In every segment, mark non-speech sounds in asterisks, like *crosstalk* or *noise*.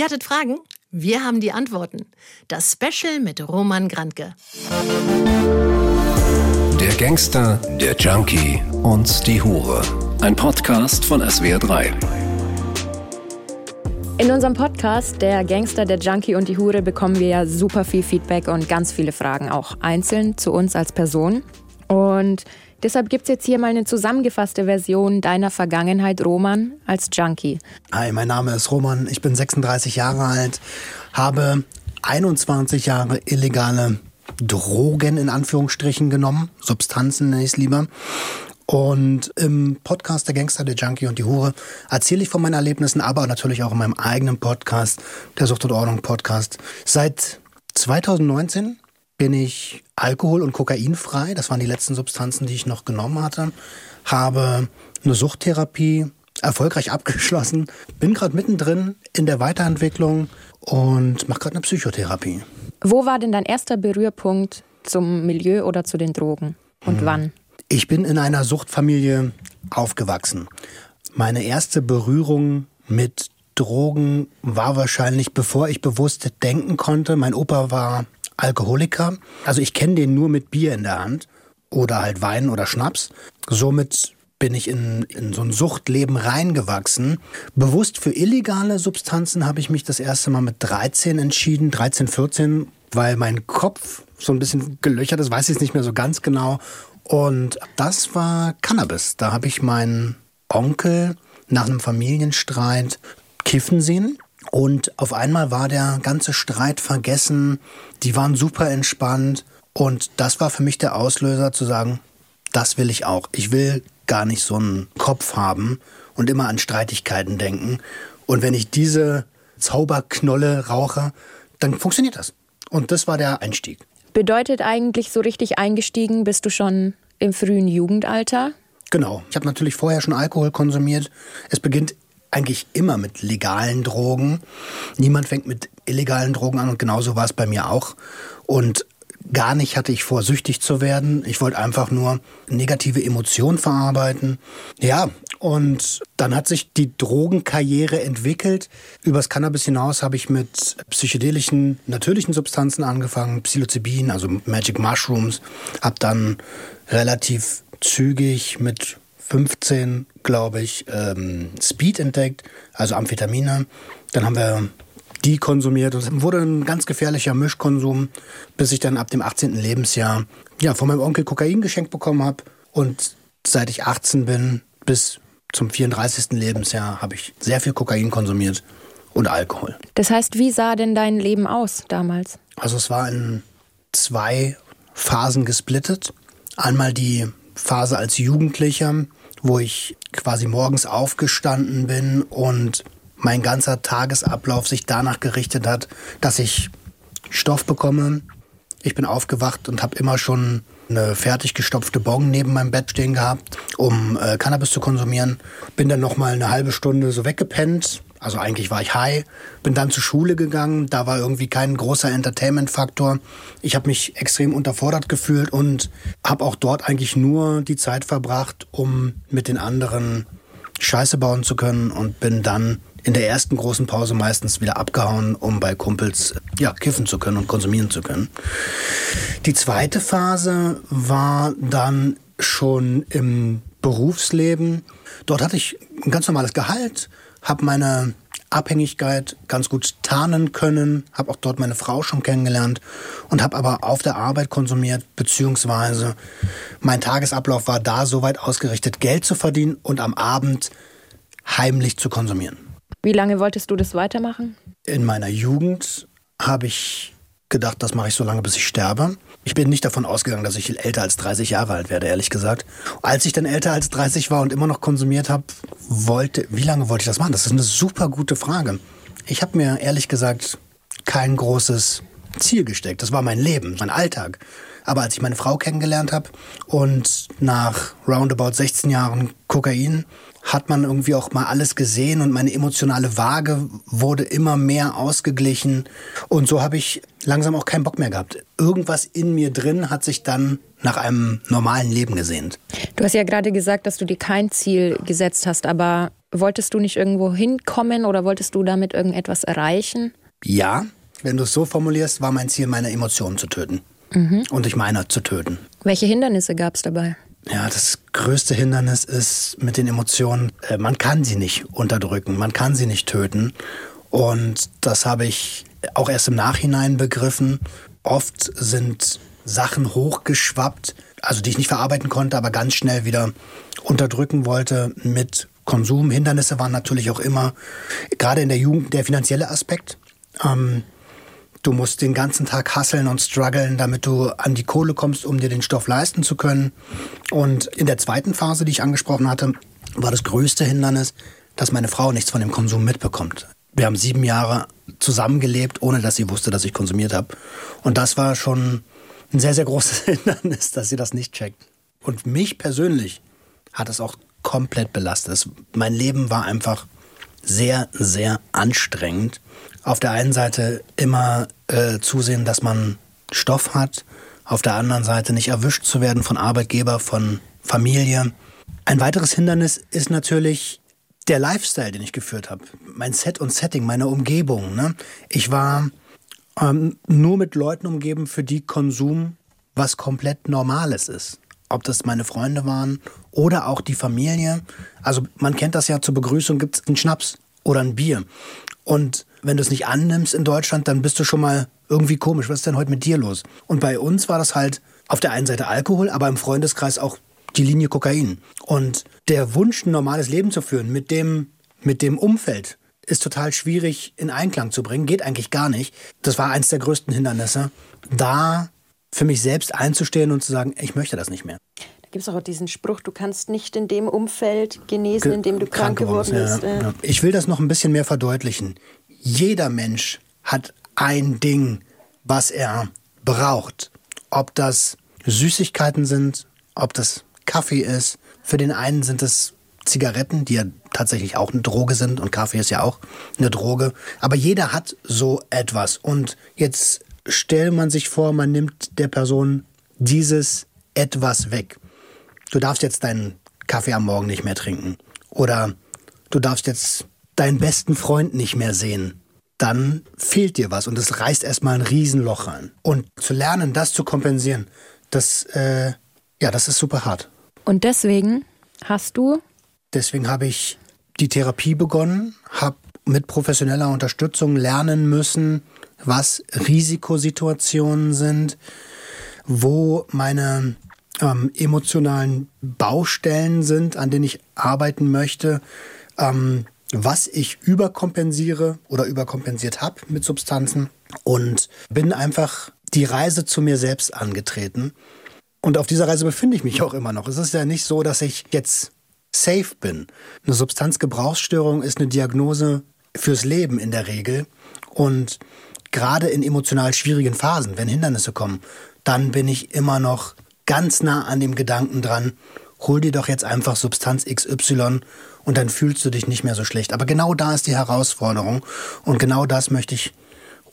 Ihr hattet Fragen? Wir haben die Antworten. Das Special mit Roman Grantke. Der Gangster, der Junkie und die Hure. Ein Podcast von SWR3. In unserem Podcast Der Gangster, der Junkie und die Hure bekommen wir ja super viel Feedback und ganz viele Fragen auch einzeln zu uns als Person. Und deshalb gibt es jetzt hier mal eine zusammengefasste Version deiner Vergangenheit, Roman, als Junkie. Hi, mein Name ist Roman, ich bin 36 Jahre alt, habe 21 Jahre illegale Drogen in Anführungsstrichen genommen, Substanzen nenne ich es lieber. Und im Podcast Der Gangster, der Junkie und die Hure erzähle ich von meinen Erlebnissen, aber natürlich auch in meinem eigenen Podcast, der Sucht und Ordnung Podcast. Seit 2019 bin ich alkohol- und kokainfrei. Das waren die letzten Substanzen, die ich noch genommen hatte. Habe eine Suchttherapie erfolgreich abgeschlossen. Bin gerade mittendrin in der Weiterentwicklung und mache gerade eine Psychotherapie. Wo war denn dein erster Berührpunkt zum Milieu oder zu den Drogen? Und hm. wann? Ich bin in einer Suchtfamilie aufgewachsen. Meine erste Berührung mit Drogen war wahrscheinlich, bevor ich bewusst denken konnte. Mein Opa war Alkoholiker. Also ich kenne den nur mit Bier in der Hand oder halt Wein oder Schnaps. Somit bin ich in, in so ein Suchtleben reingewachsen. Bewusst für illegale Substanzen habe ich mich das erste Mal mit 13 entschieden, 13, 14, weil mein Kopf so ein bisschen gelöchert ist, weiß ich es nicht mehr so ganz genau. Und das war Cannabis. Da habe ich meinen Onkel nach einem Familienstreit kiffen sehen. Und auf einmal war der ganze Streit vergessen. Die waren super entspannt. Und das war für mich der Auslöser zu sagen, das will ich auch. Ich will gar nicht so einen Kopf haben und immer an Streitigkeiten denken. Und wenn ich diese Zauberknolle rauche, dann funktioniert das. Und das war der Einstieg. Bedeutet eigentlich so richtig eingestiegen bist du schon im frühen Jugendalter? Genau. Ich habe natürlich vorher schon Alkohol konsumiert. Es beginnt eigentlich immer mit legalen Drogen. Niemand fängt mit illegalen Drogen an und genauso war es bei mir auch. Und gar nicht hatte ich vor, süchtig zu werden. Ich wollte einfach nur negative Emotionen verarbeiten. Ja, und dann hat sich die Drogenkarriere entwickelt. Übers Cannabis hinaus habe ich mit psychedelischen, natürlichen Substanzen angefangen, Psilocybin, also Magic Mushrooms. Habe dann relativ zügig mit 15, glaube ich, ähm, Speed entdeckt, also Amphetamine. Dann haben wir die konsumiert. Und es wurde ein ganz gefährlicher Mischkonsum, bis ich dann ab dem 18. Lebensjahr ja, von meinem Onkel Kokain geschenkt bekommen habe. Und seit ich 18 bin bis zum 34. Lebensjahr habe ich sehr viel Kokain konsumiert und Alkohol. Das heißt, wie sah denn dein Leben aus damals? Also es war in zwei Phasen gesplittet. Einmal die Phase als Jugendlicher, wo ich quasi morgens aufgestanden bin und mein ganzer Tagesablauf sich danach gerichtet hat, dass ich Stoff bekomme. Ich bin aufgewacht und habe immer schon eine fertig gestopfte Bong neben meinem Bett stehen gehabt, um äh, Cannabis zu konsumieren. Bin dann noch mal eine halbe Stunde so weggepennt. Also eigentlich war ich high, bin dann zur Schule gegangen, da war irgendwie kein großer Entertainment-Faktor. Ich habe mich extrem unterfordert gefühlt und habe auch dort eigentlich nur die Zeit verbracht, um mit den anderen Scheiße bauen zu können und bin dann in der ersten großen Pause meistens wieder abgehauen, um bei Kumpels ja, kiffen zu können und konsumieren zu können. Die zweite Phase war dann schon im Berufsleben. Dort hatte ich ein ganz normales Gehalt, habe meine Abhängigkeit ganz gut tarnen können, habe auch dort meine Frau schon kennengelernt und habe aber auf der Arbeit konsumiert, beziehungsweise mein Tagesablauf war da so weit ausgerichtet, Geld zu verdienen und am Abend heimlich zu konsumieren. Wie lange wolltest du das weitermachen? In meiner Jugend habe ich gedacht, das mache ich so lange, bis ich sterbe. Ich bin nicht davon ausgegangen, dass ich älter als 30 Jahre alt werde, ehrlich gesagt. Als ich dann älter als 30 war und immer noch konsumiert habe, wollte, wie lange wollte ich das machen? Das ist eine super gute Frage. Ich habe mir ehrlich gesagt kein großes Ziel gesteckt. Das war mein Leben, mein Alltag. Aber als ich meine Frau kennengelernt habe und nach roundabout 16 Jahren Kokain hat man irgendwie auch mal alles gesehen und meine emotionale Waage wurde immer mehr ausgeglichen. Und so habe ich langsam auch keinen Bock mehr gehabt. Irgendwas in mir drin hat sich dann nach einem normalen Leben gesehnt. Du hast ja gerade gesagt, dass du dir kein Ziel gesetzt hast, aber wolltest du nicht irgendwo hinkommen oder wolltest du damit irgendetwas erreichen? Ja, wenn du es so formulierst, war mein Ziel, meine Emotionen zu töten. Mhm. Und ich meine zu töten. Welche Hindernisse gab es dabei? Ja, das größte Hindernis ist mit den Emotionen, äh, man kann sie nicht unterdrücken, man kann sie nicht töten. Und das habe ich auch erst im Nachhinein begriffen. Oft sind Sachen hochgeschwappt, also die ich nicht verarbeiten konnte, aber ganz schnell wieder unterdrücken wollte mit Konsum. Hindernisse waren natürlich auch immer, gerade in der Jugend, der finanzielle Aspekt. Ähm, du musst den ganzen Tag hasseln und strugglen, damit du an die Kohle kommst, um dir den Stoff leisten zu können. Und in der zweiten Phase, die ich angesprochen hatte, war das größte Hindernis, dass meine Frau nichts von dem Konsum mitbekommt. Wir haben sieben Jahre zusammengelebt, ohne dass sie wusste, dass ich konsumiert habe. Und das war schon ein sehr, sehr großes *laughs* Hindernis, dass sie das nicht checkt. Und mich persönlich hat es auch komplett belastet. Mein Leben war einfach sehr, sehr anstrengend. Auf der einen Seite immer äh, zusehen, dass man Stoff hat, auf der anderen Seite nicht erwischt zu werden von Arbeitgeber, von Familie. Ein weiteres Hindernis ist natürlich der Lifestyle, den ich geführt habe. Mein Set und Setting, meine Umgebung. Ne? Ich war ähm, nur mit Leuten umgeben, für die Konsum was komplett Normales ist ob das meine Freunde waren oder auch die Familie. Also man kennt das ja, zur Begrüßung gibt es einen Schnaps oder ein Bier. Und wenn du es nicht annimmst in Deutschland, dann bist du schon mal irgendwie komisch. Was ist denn heute mit dir los? Und bei uns war das halt auf der einen Seite Alkohol, aber im Freundeskreis auch die Linie Kokain. Und der Wunsch, ein normales Leben zu führen mit dem, mit dem Umfeld, ist total schwierig in Einklang zu bringen. Geht eigentlich gar nicht. Das war eins der größten Hindernisse. Da für mich selbst einzustehen und zu sagen, ich möchte das nicht mehr. Da gibt es auch diesen Spruch, du kannst nicht in dem Umfeld genesen, in dem du krank, krank geworden bist. Ja, ja. Ich will das noch ein bisschen mehr verdeutlichen. Jeder Mensch hat ein Ding, was er braucht. Ob das Süßigkeiten sind, ob das Kaffee ist. Für den einen sind es Zigaretten, die ja tatsächlich auch eine Droge sind und Kaffee ist ja auch eine Droge. Aber jeder hat so etwas. Und jetzt stelle man sich vor, man nimmt der Person dieses etwas weg. Du darfst jetzt deinen Kaffee am Morgen nicht mehr trinken. Oder du darfst jetzt deinen besten Freund nicht mehr sehen. Dann fehlt dir was und es reißt erstmal ein Riesenloch rein. Und zu lernen, das zu kompensieren, das, äh, ja, das ist super hart. Und deswegen hast du? Deswegen habe ich die Therapie begonnen, habe mit professioneller Unterstützung lernen müssen, was Risikosituationen sind, wo meine ähm, emotionalen Baustellen sind, an denen ich arbeiten möchte, ähm, was ich überkompensiere oder überkompensiert habe mit Substanzen und bin einfach die Reise zu mir selbst angetreten. Und auf dieser Reise befinde ich mich auch immer noch. Es ist ja nicht so, dass ich jetzt safe bin. Eine Substanzgebrauchsstörung ist eine Diagnose fürs Leben in der Regel. Und gerade in emotional schwierigen Phasen, wenn Hindernisse kommen, dann bin ich immer noch ganz nah an dem Gedanken dran, hol dir doch jetzt einfach Substanz XY und dann fühlst du dich nicht mehr so schlecht. Aber genau da ist die Herausforderung und genau das möchte ich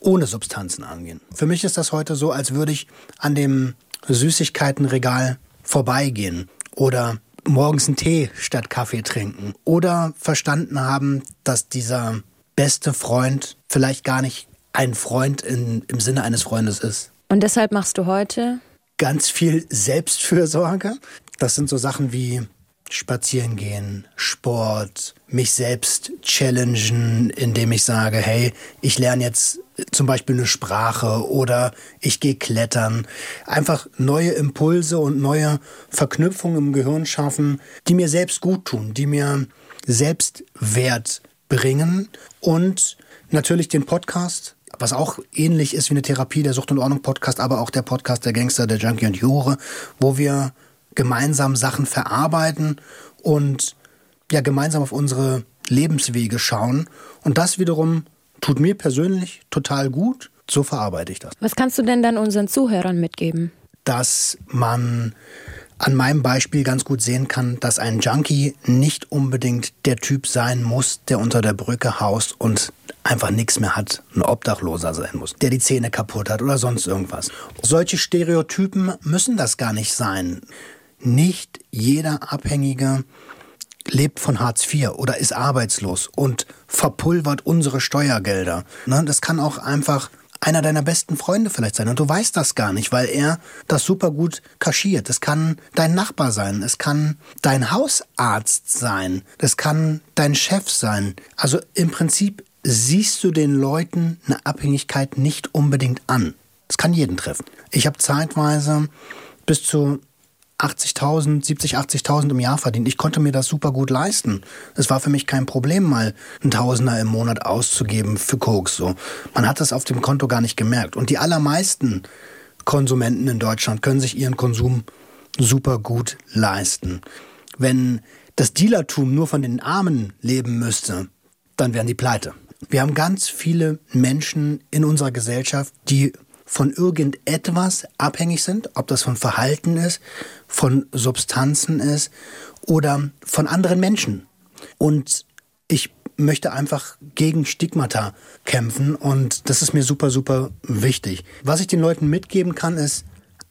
ohne Substanzen angehen. Für mich ist das heute so, als würde ich an dem Süßigkeitenregal vorbeigehen oder morgens einen Tee statt Kaffee trinken oder verstanden haben, dass dieser beste Freund vielleicht gar nicht ein Freund in, im Sinne eines Freundes ist. Und deshalb machst du heute? Ganz viel Selbstfürsorge. Das sind so Sachen wie spazieren gehen, Sport, mich selbst challengen, indem ich sage, hey, ich lerne jetzt zum Beispiel eine Sprache oder ich gehe klettern. Einfach neue Impulse und neue Verknüpfungen im Gehirn schaffen, die mir selbst gut tun, die mir Selbstwert bringen und natürlich den Podcast was auch ähnlich ist wie eine Therapie, der Sucht und Ordnung Podcast, aber auch der Podcast der Gangster, der Junkie und Jure, wo wir gemeinsam Sachen verarbeiten und ja gemeinsam auf unsere Lebenswege schauen. Und das wiederum tut mir persönlich total gut. So verarbeite ich das. Was kannst du denn dann unseren Zuhörern mitgeben? Dass man an meinem Beispiel ganz gut sehen kann, dass ein Junkie nicht unbedingt der Typ sein muss, der unter der Brücke haust und einfach nichts mehr hat, ein Obdachloser sein muss, der die Zähne kaputt hat oder sonst irgendwas. Solche Stereotypen müssen das gar nicht sein. Nicht jeder Abhängige lebt von Hartz IV oder ist arbeitslos und verpulvert unsere Steuergelder. Ne? Das kann auch einfach einer deiner besten Freunde vielleicht sein und du weißt das gar nicht, weil er das super gut kaschiert. Es kann dein Nachbar sein, es kann dein Hausarzt sein, es kann dein Chef sein. Also im Prinzip siehst du den Leuten eine Abhängigkeit nicht unbedingt an. Das kann jeden treffen. Ich habe zeitweise bis zu 80.000, 70, 80.000 im Jahr verdient. Ich konnte mir das super gut leisten. Es war für mich kein Problem, mal einen Tausender im Monat auszugeben für Koks. So. Man hat das auf dem Konto gar nicht gemerkt. Und die allermeisten Konsumenten in Deutschland können sich ihren Konsum super gut leisten. Wenn das Dealertum nur von den Armen leben müsste, dann wären die pleite. Wir haben ganz viele Menschen in unserer Gesellschaft, die von irgendetwas abhängig sind, ob das von Verhalten ist, von Substanzen ist oder von anderen Menschen. Und ich möchte einfach gegen Stigmata kämpfen und das ist mir super, super wichtig. Was ich den Leuten mitgeben kann, ist,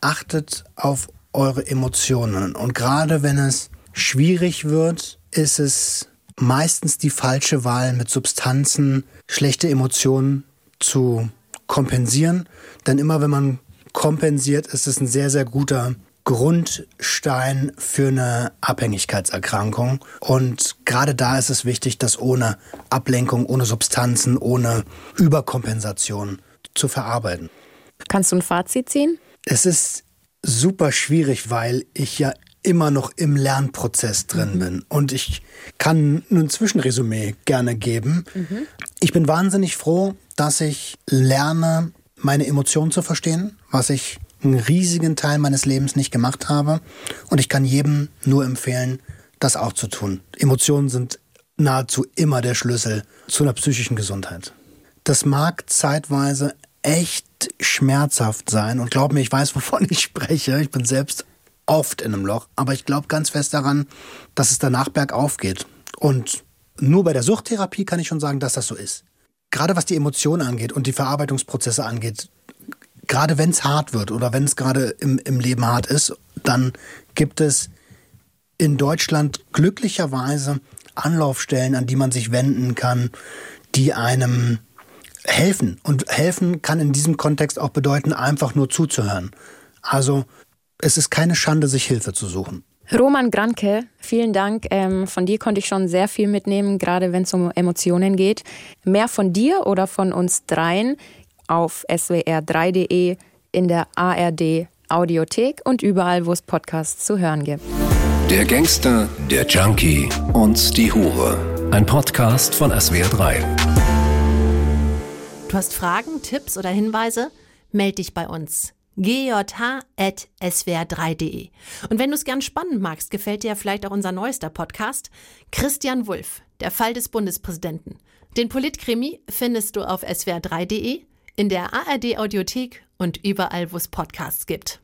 achtet auf eure Emotionen. Und gerade wenn es schwierig wird, ist es meistens die falsche Wahl, mit Substanzen schlechte Emotionen zu kompensieren. Denn immer wenn man kompensiert, ist es ein sehr, sehr guter Grundstein für eine Abhängigkeitserkrankung. Und gerade da ist es wichtig, das ohne Ablenkung, ohne Substanzen, ohne Überkompensation zu verarbeiten. Kannst du ein Fazit ziehen? Es ist super schwierig, weil ich ja immer noch im Lernprozess drin mhm. bin. Und ich kann ein Zwischenresümee gerne geben. Mhm. Ich bin wahnsinnig froh, dass ich lerne, meine Emotionen zu verstehen, was ich einen riesigen Teil meines Lebens nicht gemacht habe. Und ich kann jedem nur empfehlen, das auch zu tun. Emotionen sind nahezu immer der Schlüssel zu einer psychischen Gesundheit. Das mag zeitweise echt schmerzhaft sein und glaub mir, ich weiß, wovon *laughs* ich spreche. Ich bin selbst oft in einem Loch, aber ich glaube ganz fest daran, dass es danach bergauf geht. Und nur bei der Suchttherapie kann ich schon sagen, dass das so ist gerade was die Emotionen angeht und die Verarbeitungsprozesse angeht, gerade wenn es hart wird oder wenn es gerade im, im Leben hart ist, dann gibt es in Deutschland glücklicherweise Anlaufstellen, an die man sich wenden kann, die einem helfen. Und helfen kann in diesem Kontext auch bedeuten, einfach nur zuzuhören. Also es ist keine Schande, sich Hilfe zu suchen. Roman Granke, vielen Dank. Ähm, von dir konnte ich schon sehr viel mitnehmen, gerade wenn es um Emotionen geht. Mehr von dir oder von uns dreien auf swr3.de, in der ARD Audiothek und überall, wo es Podcasts zu hören gibt. Der Gangster, der Junkie und die Hure. Ein Podcast von SWR3. Du hast Fragen, Tipps oder Hinweise? Meld dich bei uns gj.swr3.de. Und wenn du es gern spannend magst, gefällt dir ja vielleicht auch unser neuester Podcast, Christian Wulff, der Fall des Bundespräsidenten. Den Politkrimi findest du auf swr3.de, in der ARD Audiothek und überall, wo es Podcasts gibt.